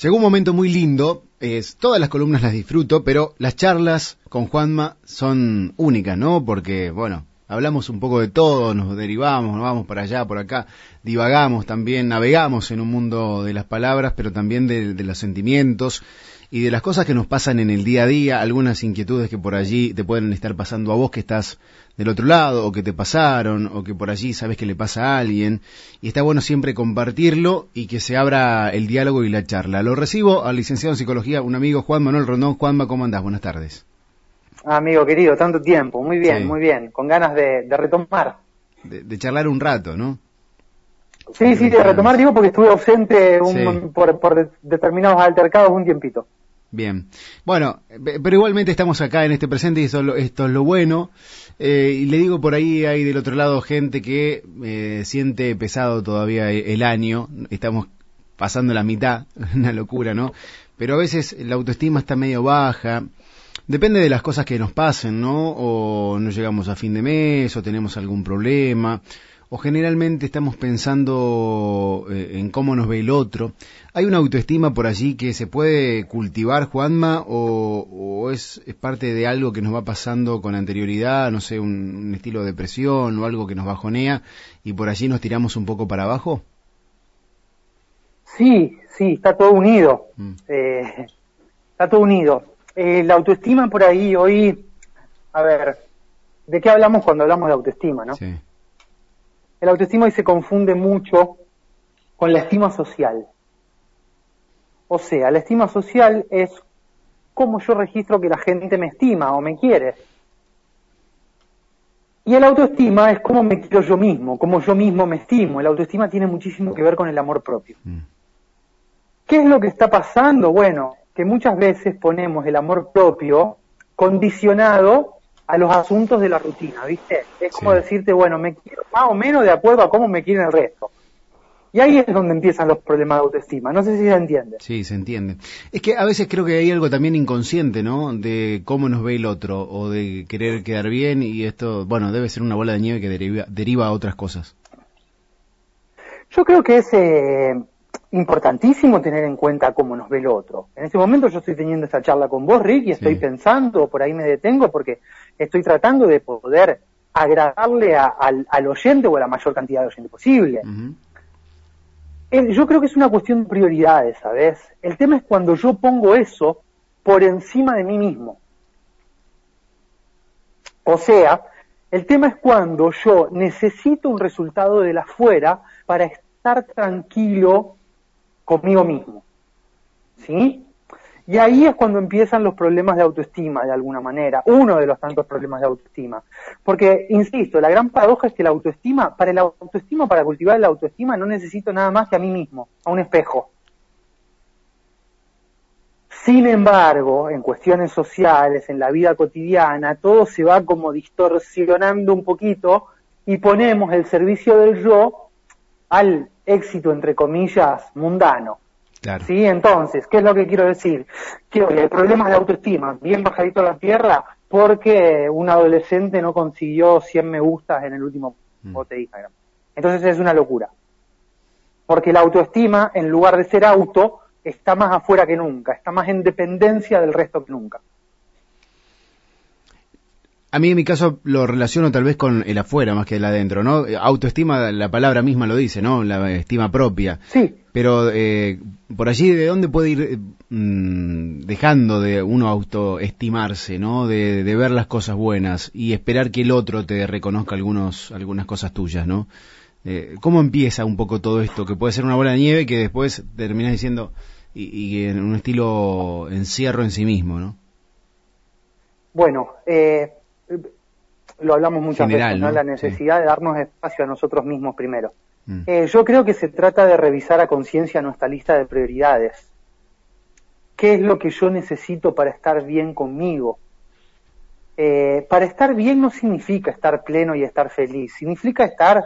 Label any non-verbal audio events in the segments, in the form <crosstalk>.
Llegó un momento muy lindo, es, todas las columnas las disfruto, pero las charlas con Juanma son únicas, ¿no? Porque, bueno, hablamos un poco de todo, nos derivamos, nos vamos para allá, por acá, divagamos también, navegamos en un mundo de las palabras, pero también de, de los sentimientos y de las cosas que nos pasan en el día a día, algunas inquietudes que por allí te pueden estar pasando a vos que estás del otro lado, o que te pasaron, o que por allí sabes que le pasa a alguien, y está bueno siempre compartirlo y que se abra el diálogo y la charla. Lo recibo al licenciado en psicología, un amigo Juan Manuel Rondón. Juanma, ¿cómo andás? Buenas tardes. Amigo querido, tanto tiempo, muy bien, muy bien, con ganas de, retomar. De, charlar un rato, ¿no? Sí, sí, de retomar, digo, porque estuve ausente por, por determinados altercados un tiempito. Bien. Bueno, pero igualmente estamos acá en este presente y esto, esto es lo bueno. Eh, y le digo, por ahí hay del otro lado gente que eh, siente pesado todavía el año. Estamos pasando la mitad, <laughs> una locura, ¿no? Pero a veces la autoestima está medio baja. Depende de las cosas que nos pasen, ¿no? O no llegamos a fin de mes, o tenemos algún problema, o generalmente estamos pensando eh, en cómo nos ve el otro. ¿Hay una autoestima por allí que se puede cultivar, Juanma, o, es, parte de algo que nos va pasando con anterioridad, no sé, un, estilo de depresión o algo que nos bajonea y por allí nos tiramos un poco para abajo? Sí, sí, está todo unido. Mm. Eh, está todo unido. Eh, la autoestima por ahí hoy, a ver, ¿de qué hablamos cuando hablamos de autoestima, no? Sí el autoestima hoy se confunde mucho con la estima social. O sea, la estima social es cómo yo registro que la gente me estima o me quiere. Y el autoestima es cómo me quiero yo mismo, cómo yo mismo me estimo. El autoestima tiene muchísimo que ver con el amor propio. Mm. ¿Qué es lo que está pasando? Bueno, que muchas veces ponemos el amor propio condicionado a los asuntos de la rutina, ¿viste? Es como decirte, bueno, me quiero más o menos de acuerdo a cómo me quieren el resto. Y ahí es donde empiezan los problemas de autoestima. No sé si se entiende. Sí, se entiende. Es que a veces creo que hay algo también inconsciente, ¿no? De cómo nos ve el otro o de querer quedar bien y esto, bueno, debe ser una bola de nieve que deriva, deriva a otras cosas. Yo creo que es eh, importantísimo tener en cuenta cómo nos ve el otro. En este momento yo estoy teniendo esta charla con vos, Rick, y estoy pensando, por ahí me detengo porque estoy tratando de poder agradarle al, oyente o a la mayor cantidad de oyentes posible. yo creo que es una cuestión de prioridades, ¿sabes? El tema es cuando yo pongo eso por encima de mí mismo. O sea, el tema es cuando yo necesito un resultado de la afuera para estar tranquilo conmigo mismo. ¿Sí? Y ahí es cuando empiezan los problemas de autoestima, de alguna manera, uno de los tantos problemas de autoestima. Porque, insisto, la gran paradoja es que la autoestima, para la autoestima, para cultivar la autoestima, no necesito nada más que a mí mismo, a un espejo. Sin embargo, en cuestiones sociales, en la vida cotidiana, todo se va como distorsionando un poquito y ponemos el servicio del yo al éxito, entre comillas, mundano. ¿Sí? Entonces, ¿qué es lo que quiero decir? Que hoy hay problemas de autoestima, bien bajadito a la tierra, porque un adolescente no consiguió 100 me gustas en el último mm. post de Instagram. Entonces es una locura. Porque la autoestima, en lugar de ser auto, está más afuera que nunca, está más en dependencia del resto que nunca. A mí en mi caso lo relaciono tal vez con el afuera más que el adentro, ¿no? Autoestima, la palabra misma lo dice, ¿no? La estima propia. Sí. Pero eh, por allí, ¿de dónde puede ir mm, dejando de uno autoestimarse, ¿no? De, ver las cosas buenas y esperar que el otro te reconozca algunos, algunas cosas tuyas, ¿no? Eh, ¿Cómo empieza un poco todo esto? Que puede ser una bola de nieve que después terminas diciendo y, y en un estilo encierro en sí mismo, ¿no? Bueno, eh, lo hablamos muchas veces, ¿no? La necesidad de darnos espacio a nosotros mismos primero. Mm. Eh, yo creo que se trata de revisar a conciencia nuestra lista de prioridades. ¿Qué es lo que yo necesito para estar bien conmigo? Eh, para estar bien no significa estar pleno y estar feliz, significa estar,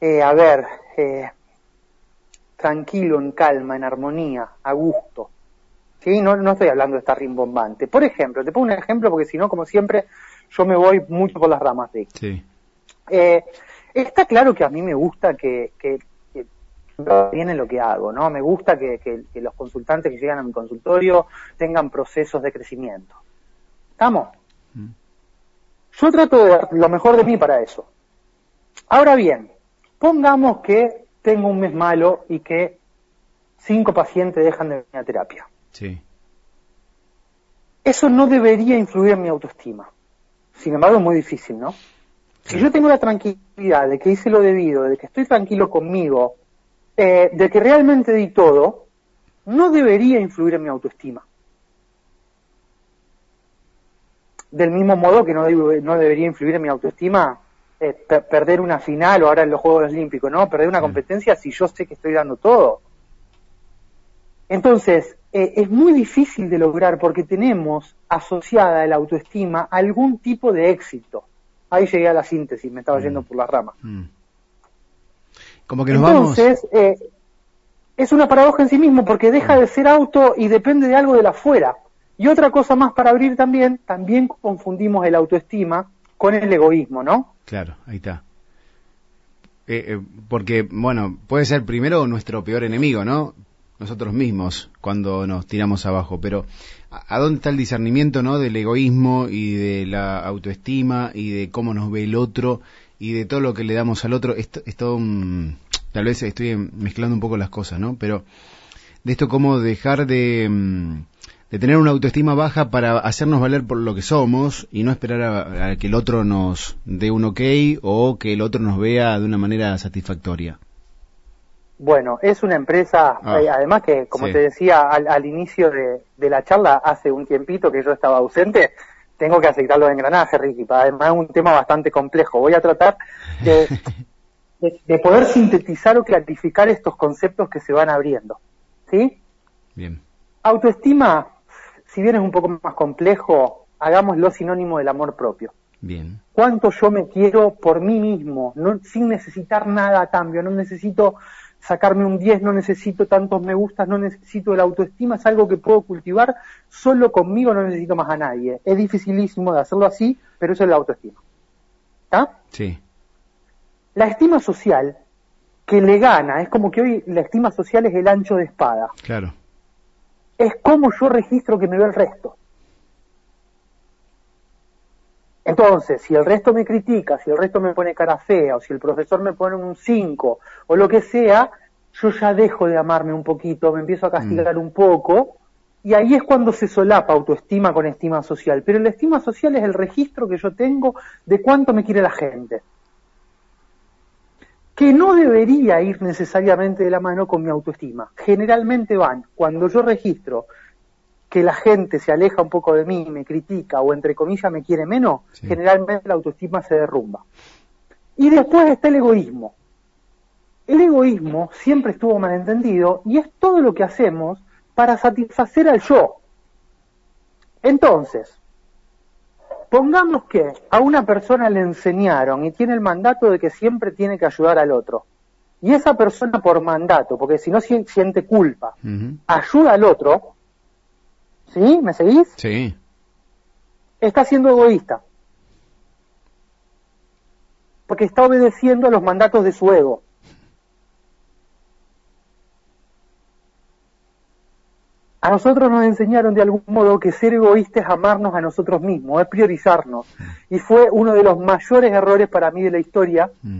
eh, a ver, tranquilo, en calma, en armonía, a gusto. ¿Sí? No, no estoy hablando de estar rimbombante. Por ejemplo, te pongo un ejemplo porque si no, como siempre, yo me voy mucho por las ramas de sí. eh, está claro que a mí me gusta que, bien en lo que hago, ¿no? Me gusta que, que, los consultantes que llegan a mi consultorio tengan procesos de crecimiento. ¿Estamos? Mm. Yo trato de dar lo mejor de mí para eso. Ahora bien, pongamos que tengo un mes malo y que cinco pacientes dejan de venir a terapia. Sí. Eso no debería influir en mi autoestima. Sin embargo, es muy difícil, ¿no? Si yo tengo la tranquilidad de que hice lo debido, de que estoy tranquilo conmigo, eh, de que realmente di todo, no debería influir en mi autoestima. Del mismo modo que no, no debería influir en mi autoestima eh, perder una final o ahora en los Juegos Olímpicos, ¿no? Perder una competencia si yo sé que estoy dando todo. Entonces, eh, es muy difícil de lograr porque tenemos asociada la autoestima a algún tipo de éxito. Ahí llegué a la síntesis, me estaba mm. yendo por las ramas. Mm. Como que nos Entonces, eh, es una paradoja en sí mismo porque deja de ser auto y depende de algo de la afuera. Y otra cosa más para abrir también, también confundimos el autoestima con el egoísmo, ¿no? Claro, ahí está. Eh, porque, bueno, puede ser primero nuestro peor enemigo, ¿no? Nosotros mismos cuando nos tiramos abajo, pero ¿a, dónde está el discernimiento no del egoísmo y de la autoestima y de cómo nos ve el otro y de todo lo que le damos al otro? Esto, esto tal vez estoy mezclando un poco las cosas, ¿no? Pero de esto cómo dejar de, mm, de tener una autoestima baja para hacernos valer por lo que somos y no esperar a que el otro nos dé un ok o que el otro nos vea de una manera satisfactoria. Bueno, es una empresa, ah. eh, además que, como te decía al, inicio de, la charla, hace un tiempito que yo estaba ausente, tengo que aceptar los engranajes, Ricky, además es un tema bastante complejo. Voy a tratar <laughs> de, de, poder sintetizar o clarificar estos conceptos que se van abriendo. ¿Sí? Bien. Autoestima, si bien es un poco más complejo, hagámoslo sinónimo del amor propio. Bien. Cuánto yo me quiero por mí mismo, no, sin necesitar nada a cambio, no necesito sacarme un 10, no necesito tantos me gustas, no necesito la autoestima, es algo que puedo cultivar solo conmigo, no necesito más a nadie. Es dificilísimo de hacerlo así, pero eso es la autoestima. ¿Está? Sí. La estima social, que le gana, es como que hoy la estima social es el ancho de espada. Claro. Es como yo registro que me ve el resto. Entonces, si el resto me critica, si el resto me pone cara fea, o si el profesor me pone un 5, o lo que sea, yo ya dejo de amarme un poquito, me empiezo a castigar mm. un poco, y ahí es cuando se solapa autoestima con estima social. Pero la estima social es el registro que yo tengo de cuánto me quiere la gente. Que no debería ir necesariamente de la mano con mi autoestima. Generalmente van, cuando yo registro que la gente se aleja un poco de mí, me critica o entre comillas me quiere menos, generalmente la autoestima se derrumba. Y después está el egoísmo. El egoísmo siempre estuvo mal entendido y es todo lo que hacemos para satisfacer al yo. Entonces, pongamos que a una persona le enseñaron y tiene el mandato de que siempre tiene que ayudar al otro. Y esa persona por mandato, porque si no siente culpa, ayuda al otro, ¿Sí? ¿Me seguís? Sí. Está siendo egoísta. Porque está obedeciendo a los mandatos de su ego. A nosotros nos enseñaron de algún modo que ser egoísta es amarnos a nosotros mismos, es priorizarnos. Y fue uno de los mayores errores para mí de la historia mm.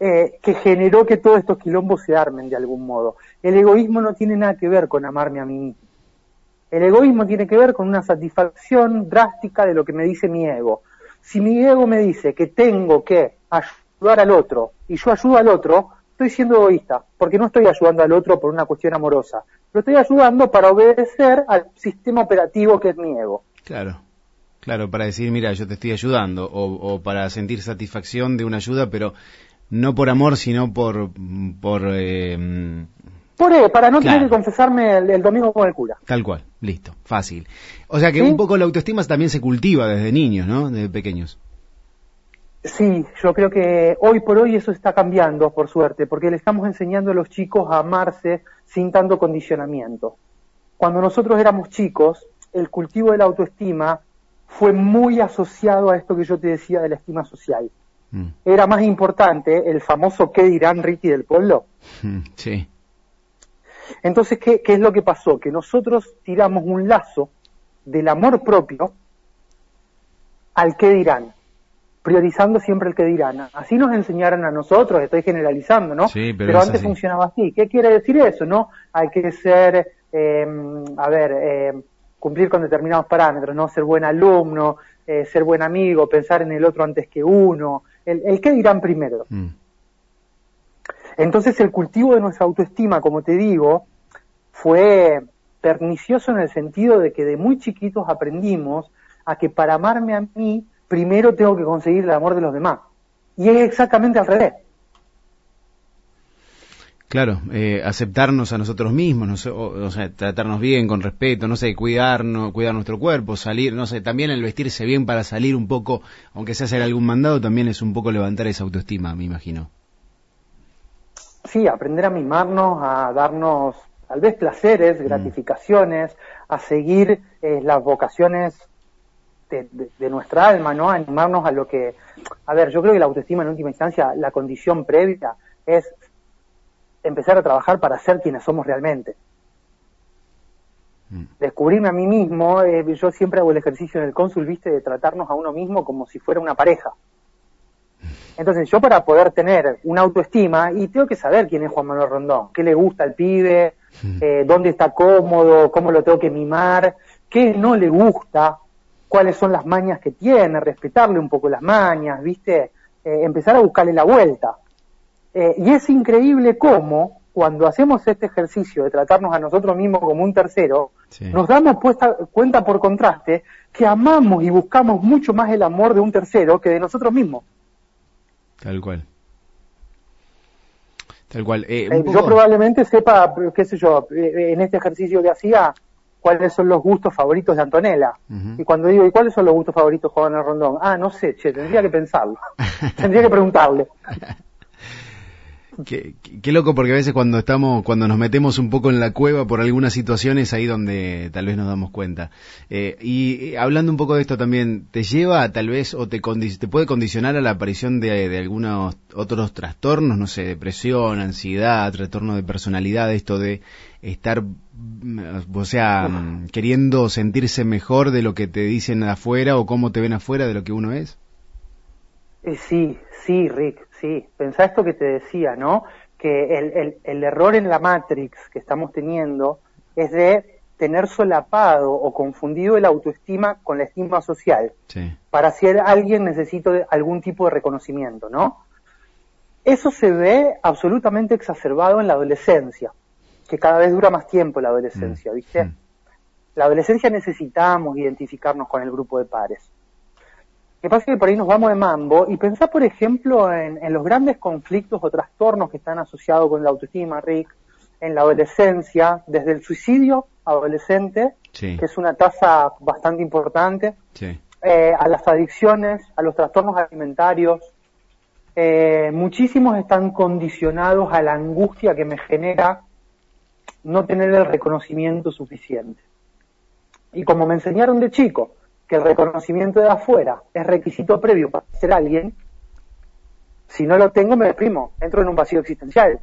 eh, que generó que todos estos quilombos se armen de algún modo. El egoísmo no tiene nada que ver con amarme a mí mismo. El egoísmo tiene que ver con una satisfacción drástica de lo que me dice mi ego. Si mi ego me dice que tengo que ayudar al otro y yo ayudo al otro, estoy siendo egoísta, porque no estoy ayudando al otro por una cuestión amorosa. Lo estoy ayudando para obedecer al sistema operativo que es mi ego. Claro. Claro, para decir, mira, yo te estoy ayudando, o, para sentir satisfacción de una ayuda, pero no por amor, sino por, por eh, para no tener que confesarme el, domingo con el cura. Tal cual, listo, fácil. O sea que un poco la autoestima también se cultiva desde niños, ¿no? Desde pequeños. Sí, yo creo que hoy por hoy eso está cambiando, por suerte, porque le estamos enseñando a los chicos a amarse sin tanto condicionamiento. Cuando nosotros éramos chicos, el cultivo de la autoestima fue muy asociado a esto que yo te decía de la estima social. Mm. Era más importante el famoso qué dirán Ricky del pueblo. <laughs> Sí Entonces, ¿qué, ¿qué es lo que pasó? Que nosotros tiramos un lazo del amor propio al que dirán, priorizando siempre el que dirán. Así nos enseñaron a nosotros, estoy generalizando, ¿no? Sí, pero, antes funcionaba así. ¿Qué quiere decir eso, no? Hay que ser, eh, a ver, eh, cumplir con determinados parámetros, ¿no? Ser buen alumno, eh, ser buen amigo, pensar en el otro antes que uno. El, el qué dirán primero. Mm. Entonces el cultivo de nuestra autoestima, como te digo, fue pernicioso en el sentido de que de muy chiquitos aprendimos a que para amarme a mí, primero tengo que conseguir el amor de los demás. Y es exactamente al revés. Claro, eh, aceptarnos a nosotros mismos, no sé, o, o sea, tratarnos bien, con respeto, no sé, cuidarnos, cuidar nuestro cuerpo, salir, no sé, también el vestirse bien para salir un poco, aunque sea hacer algún mandado, también es un poco levantar esa autoestima, me imagino. Sí, aprender a mimarnos, a darnos tal vez placeres, gratificaciones, a seguir eh, las vocaciones de, de- de nuestra alma, ¿no? A animarnos a lo que... A ver, yo creo que la autoestima en última instancia, la condición previa es empezar a trabajar para ser quienes somos realmente. Mm. Descubrirme a mí mismo, eh, yo siempre hago el ejercicio en el cónsul, viste, de tratarnos a uno mismo como si fuera una pareja. Entonces yo para poder tener una autoestima, y tengo que saber quién es Juan Manuel Rondón, qué le gusta al pibe, eh, dónde está cómodo, cómo lo tengo que mimar, qué no le gusta, cuáles son las mañas que tiene, respetarle un poco las mañas, ¿viste? Eh, empezar a buscarle la vuelta. Eh, y es increíble cómo, cuando hacemos este ejercicio de tratarnos a nosotros mismos como un tercero, Sí. nos damos puesta- cuenta por contraste que amamos y buscamos mucho más el amor de un tercero que de nosotros mismos. Tal cual. Tal cual. Eh, Eh, poco- Yo probablemente sepa, qué sé yo, eh, en este ejercicio que hacía, cuáles son los gustos favoritos de Antonella. Y cuando digo, ¿y cuáles son los gustos favoritos de Juan Rondón? Ah, no sé, che, tendría que pensarlo. <laughs> tendría que preguntarle. Qué, qué- qué loco porque a veces cuando estamos, cuando nos metemos un poco en la cueva por algunas situaciones ahí donde tal vez nos damos cuenta. Eh, y hablando un poco de esto también, ¿te lleva tal vez o te, condi- te puede condicionar a la aparición de, de algunos otros trastornos, no sé, depresión, ansiedad, trastorno de personalidad, esto de estar, mm, o sea, mm, queriendo sentirse mejor de lo que te dicen afuera o cómo te ven afuera de lo que uno es? Eh, sí, sí, Rick, sí. Pensá esto que te decía, ¿no? Que el, el, el error en la Matrix que estamos teniendo es de tener solapado o confundido el autoestima con la estima social. Sí. Para ser alguien necesito de algún tipo de reconocimiento, ¿no? Eso se ve absolutamente exacerbado en la adolescencia, que cada vez dura más tiempo la adolescencia, Mm, ¿viste? mm. La adolescencia necesitamos identificarnos con el grupo de pares. Que pasa es que por ahí nos vamos de mambo y pensá, por ejemplo, en, en los grandes conflictos o trastornos que están asociados con la autoestima, Rick, en la adolescencia, desde el suicidio adolescente, Sí. que es una tasa bastante importante, Sí. eh, a las adicciones, a los trastornos alimentarios. Eh, muchísimos están condicionados a la angustia que me genera no tener el reconocimiento suficiente. Y como me enseñaron de chico que el reconocimiento de afuera es requisito previo para ser alguien, si no lo tengo me deprimo, entro en un vacío existencial.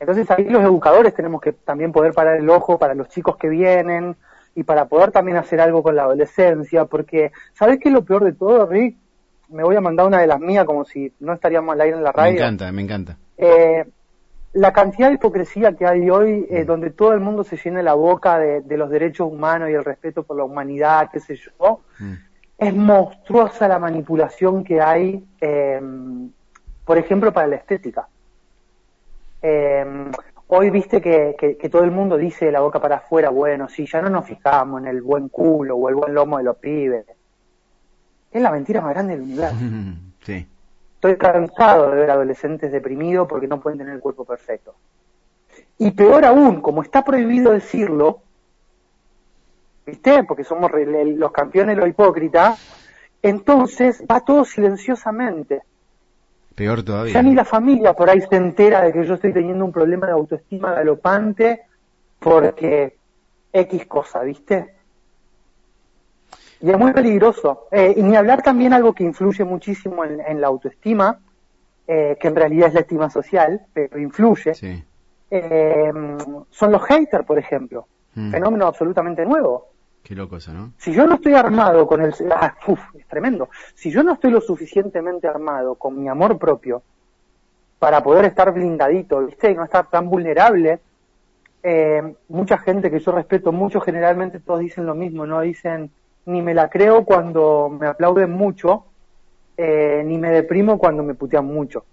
Entonces ahí los educadores tenemos que también poder parar el ojo para los chicos que vienen y para poder también hacer algo con la adolescencia, porque ¿sabes qué es lo peor de todo, Rick? Me voy a mandar una de las mías como si no estaríamos al aire en la Me radio. encanta, me encanta. Eh, la cantidad de hipocresía que hay hoy, eh, donde todo el mundo se llena la boca de, de los derechos humanos y el respeto por la humanidad, qué sé yo, Mm. es monstruosa la manipulación que hay, eh, por ejemplo, para la estética. Eh, hoy viste que, que- que todo el mundo dice de la boca para afuera, bueno, sí, ya no nos fijamos en el buen culo o el buen lomo de los pibes. Es la mentira más grande del universo. <laughs> Sí. Estoy cansado de ver adolescentes deprimidos porque no pueden tener el cuerpo perfecto. Y peor aún, como está prohibido decirlo, ¿viste? Porque somos los campeones de lo hipócrita, entonces va todo silenciosamente. Peor todavía. Ya ni la familia por ahí se entera de que yo estoy teniendo un problema de autoestima galopante porque X cosa, ¿viste? Y es muy peligroso. Eh, y ni hablar también algo que influye muchísimo en, en la autoestima, eh, que en realidad es la estima social, pero influye, Sí. eh, son los haters, por ejemplo. Mm. Fenómeno absolutamente nuevo. Qué loco eso, ¿no? Si yo no estoy armado con el... ah, uf, es tremendo. Si yo no estoy lo suficientemente armado con mi amor propio para poder estar blindadito, ¿viste? Y no estar tan vulnerable, eh, mucha gente que yo respeto mucho, generalmente todos dicen lo mismo, ¿no? Dicen, ni me la creo cuando me aplauden mucho, eh, ni me deprimo cuando me putean mucho.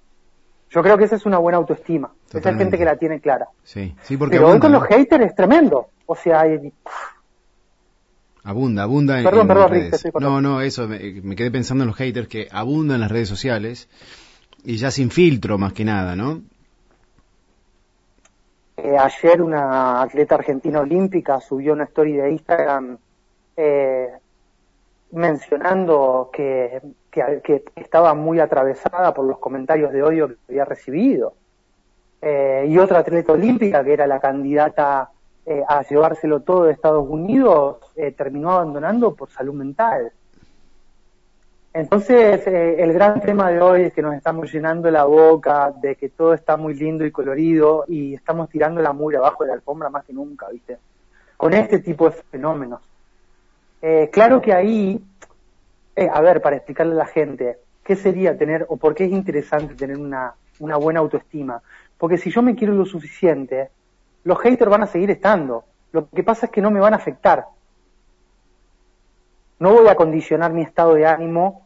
Yo creo que esa es una buena autoestima. Esa es gente que la tiene clara. Sí, sí, porque Pero hoy con ¿no? los haters es tremendo. O sea, hay- abunda, abunda en, Perdón, en perdón, Rick. No, no, eso, me, me quedé pensando en los haters que abundan en las redes sociales y ya sin filtro más que nada, ¿no? Eh, ayer una atleta argentina olímpica subió una story de Instagram eh, mencionando que, estaba muy atravesada por los comentarios de odio que había recibido. Eh, y otra atleta olímpica, que era la candidata eh, a llevárselo todo de Estados Unidos, eh, terminó abandonando por salud mental. Entonces, el gran tema de hoy es que nos estamos llenando la boca de que todo está muy lindo y colorido y estamos tirando la mugre abajo de la alfombra más que nunca, ¿viste? Con este tipo de fenómenos. Eh, claro que ahí, eh, a ver, para explicarle a la gente, ¿qué sería tener o por qué es interesante tener una, buena autoestima? Porque si yo me quiero lo suficiente, los haters van a seguir estando. Lo que pasa es que no me van a afectar. No voy a condicionar mi estado de ánimo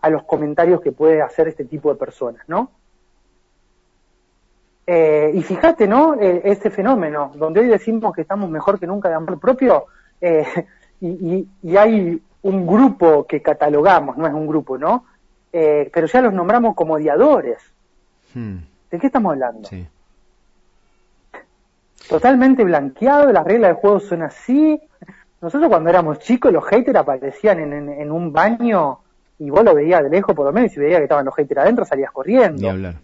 a los comentarios que puede hacer este tipo de personas, ¿no? Eh, y fíjate, ¿no? Eh, este fenómeno, donde hoy decimos que estamos mejor que nunca de amor propio, eh, y, y- y hay un grupo que catalogamos, no es un grupo, ¿no? Eh, pero ya los nombramos como odiadores. Hmm, ¿De qué estamos hablando? sí. Totalmente blanqueado, las reglas del juego son así. Nosotros cuando éramos chicos los haters aparecían en, en- en un baño y vos lo veías de lejos por lo menos y si veías que estaban los haters adentro salías Ni corriendo. hablar.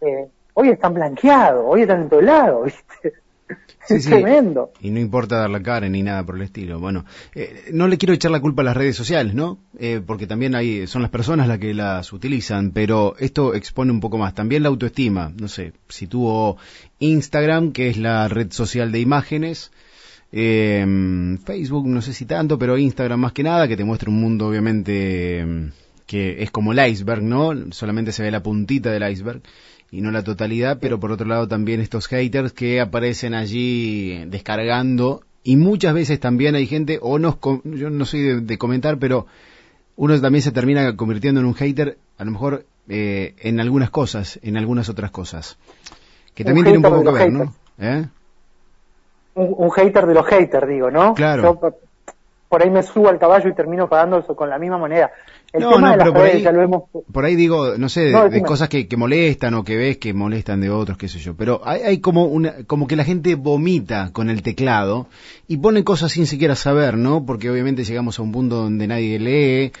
Eh, hoy están blanqueados, hoy están en todos lados, <laughs> ¿viste? <laughs> Sí, es sí. tremendo. Y no importa dar la cara ni nada por el estilo. Bueno, eh, no le quiero echar la culpa a las redes sociales, ¿no? Eh, porque también hay, son las personas las que las utilizan, pero esto expone un poco más. También la autoestima. No sé, si tuvo Instagram, que es la red social de imágenes, eh, Facebook, no sé si tanto, pero Instagram más que nada, que te muestra un mundo obviamente eh, que es como el iceberg, ¿no? Solamente se ve la puntita del iceberg y no la totalidad, pero por otro lado también estos haters que aparecen allí descargando y muchas veces también hay gente, o nos, yo no soy de, de comentar, pero uno también se termina convirtiendo en un hater, a lo mejor eh, en algunas cosas, en algunas otras cosas, que Un también tiene un poco que ver, ¿no? ¿Eh? Un, un hater de los haters, digo, ¿no? Claro. Yo por- ahí me subo al caballo y termino pagando eso con la misma moneda. El No, tema no, de las pero por redes ahí- ya lo hemos... Por ahí digo, no sé, de, No, de decime. cosas que, que molestan o que ves que molestan de otros, qué sé yo. Pero hay, hay como una, como que la gente vomita con el teclado y pone cosas sin siquiera saber, ¿no? Porque obviamente llegamos a un punto donde nadie lee.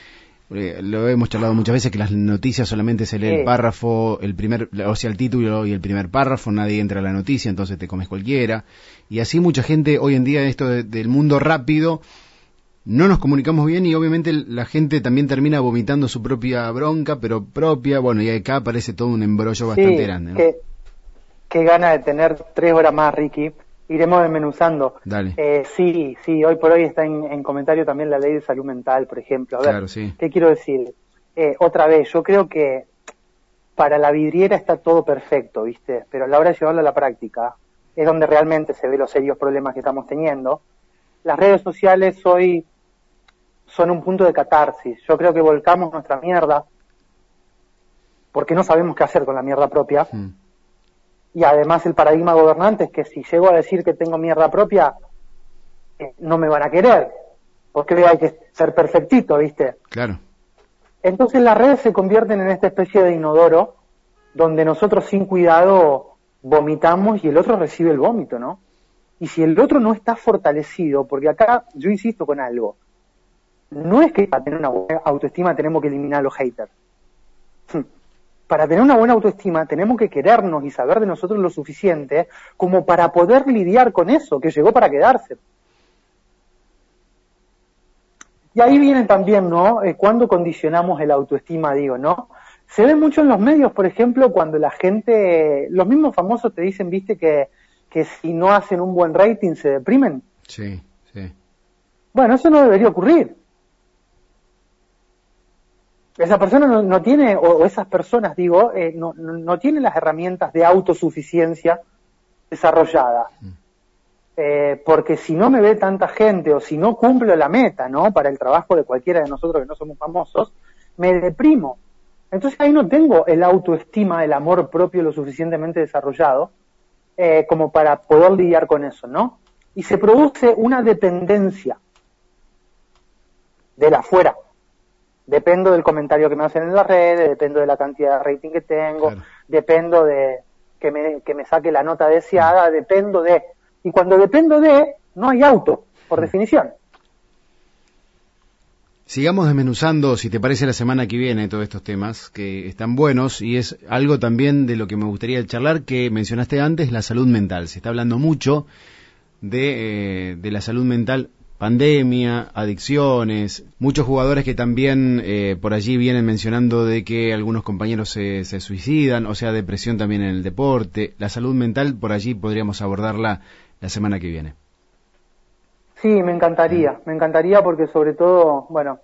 Eh, lo hemos charlado muchas veces que las noticias solamente se lee el párrafo, el primer, o sea, el título y el primer párrafo, nadie entra a la noticia, entonces te comes cualquiera. Y así mucha gente hoy en día en esto de- del mundo rápido no nos comunicamos bien y obviamente la gente también termina vomitando su propia bronca, pero propia, bueno, y acá aparece todo un embrollo bastante Sí, grande. ¿no? qué, qué gana de tener tres horas más, Ricky. Iremos desmenuzando. Dale. Eh, sí, sí, hoy por hoy está en, en comentario también la ley de salud mental, por ejemplo. A ver, Claro, sí. ¿qué quiero decir? Eh, otra vez, yo creo que para la vidriera está todo perfecto, ¿viste? Pero a la hora de llevarlo a la práctica es donde realmente se ve los serios problemas que estamos teniendo. Las redes sociales hoy son un punto de catarsis. Yo creo que volcamos nuestra mierda porque no sabemos qué hacer con la mierda propia. Mm. Y además el paradigma gobernante es que si llego a decir que tengo mierda propia, eh, no me van a querer, porque hay que ser perfectito, ¿viste? Claro. Entonces las redes se convierten en esta especie de inodoro donde nosotros sin cuidado vomitamos y el otro recibe el vómito, ¿no? Y si el otro no está fortalecido, porque acá yo insisto con algo, no es que para tener una buena autoestima tenemos que eliminar a los haters. Para tener una buena autoestima tenemos que querernos y saber de nosotros lo suficiente como para poder lidiar con eso, que llegó para quedarse. Y ahí viene también, ¿no? Eh, cuando condicionamos el autoestima, digo, ¿no? Se ve mucho en los medios, por ejemplo, cuando la gente, los mismos famosos te dicen, viste, que que si no hacen un buen rating se deprimen? Sí, sí. Bueno, eso no debería ocurrir. Esa persona no, tiene, o, esas personas, digo, eh, no, no, tienen las herramientas de autosuficiencia desarrolladas. Mm. Eh, porque si no me ve tanta gente o si no cumplo la meta, ¿no? Para el trabajo de cualquiera de nosotros que no somos famosos, me deprimo. Entonces ahí no tengo el autoestima, el amor propio lo suficientemente desarrollado eh, como para poder lidiar con eso, ¿no? Y se produce una dependencia de la afuera. Dependo del comentario que me hacen en las redes, dependo de la cantidad de rating que tengo, dependo de que me, que me saque la nota deseada, dependo de... Y cuando dependo de, no hay auto, por mm. definición. Sigamos desmenuzando, si te parece, la semana que viene todos estos temas que están buenos y es algo también de lo que me gustaría charlar que mencionaste antes, la salud mental. Se está hablando mucho de, eh, de la salud mental, pandemia, adicciones, muchos jugadores que también eh, por allí vienen mencionando de que algunos compañeros se, se suicidan, o sea, depresión también en el deporte. La salud mental, por allí podríamos abordarla la semana que viene. Sí, me encantaría, me encantaría porque sobre todo, bueno,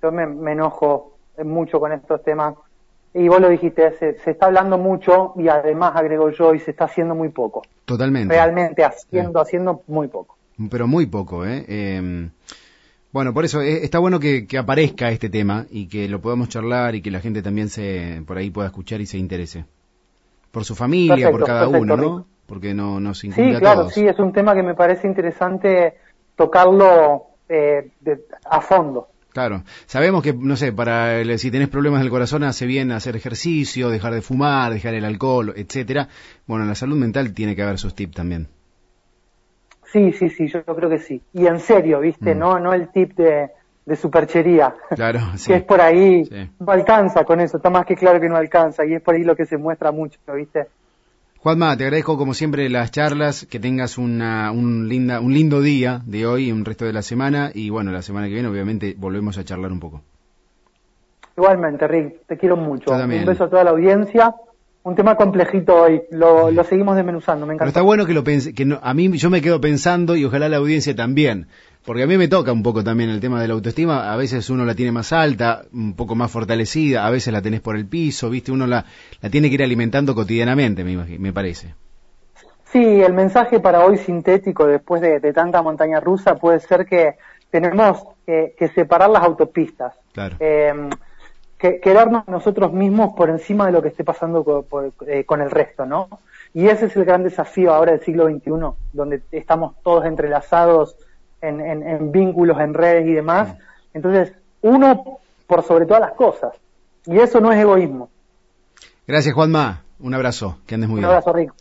yo me, enojo mucho con estos temas y vos lo dijiste, se, está hablando mucho y además agrego yo y se está haciendo muy poco. Totalmente. Realmente haciendo, haciendo muy poco. Pero muy poco, ¿eh? Em, bueno, por eso eh, está bueno que, aparezca este tema y que lo podamos charlar y que la gente también se por ahí pueda escuchar y se interese. Por su familia, por cada uno, ¿no? Porque no nos incumbe Sí, claro, sí, es un tema que me parece interesante tocarlo eh, a fondo. Claro, sabemos que, no sé, para si tenés problemas del corazón hace bien hacer ejercicio, dejar de fumar, dejar el alcohol, etcétera. Bueno, en la salud mental tiene que haber sus tips también. Sí, sí, sí, yo, creo que sí. Y en serio, ¿viste? Mm. No no el tip de, de superchería. Claro, <laughs> sí. que es por ahí, no alcanza con eso, está más que claro que no alcanza, y es por ahí lo que se muestra mucho, ¿viste? Juanma, te agradezco como siempre las charlas, que tengas una, un, linda, un lindo día de hoy y un resto de la semana y bueno, la semana que viene obviamente volvemos a charlar un poco. Igualmente, Rick, te quiero mucho. Un beso a toda la audiencia. Un tema complejito hoy, lo, lo seguimos desmenuzando, me encanta. Pero está bueno que lo pense, que a mí yo me quedo pensando y ojalá la audiencia también. Porque a mí me toca un poco también el tema de la autoestima, a veces uno la tiene más alta, un poco más fortalecida, a veces la tenés por el piso, ¿viste? Uno la, la tiene que ir alimentando cotidianamente, me, me parece. Sí, el mensaje para hoy sintético, después de, tanta montaña rusa, puede ser que tenemos que separar las autopistas. Claro. Em, que, quedarnos nosotros mismos por encima de lo que esté pasando eh, con el resto, ¿no? Y ese es el gran desafío ahora del siglo XXI, donde estamos todos entrelazados en, vínculos, en redes y demás. Entonces, uno por sobre todas las cosas. Y eso no es egoísmo. Gracias, Juanma. Un abrazo. Que andes muy bien. Un abrazo, Rico.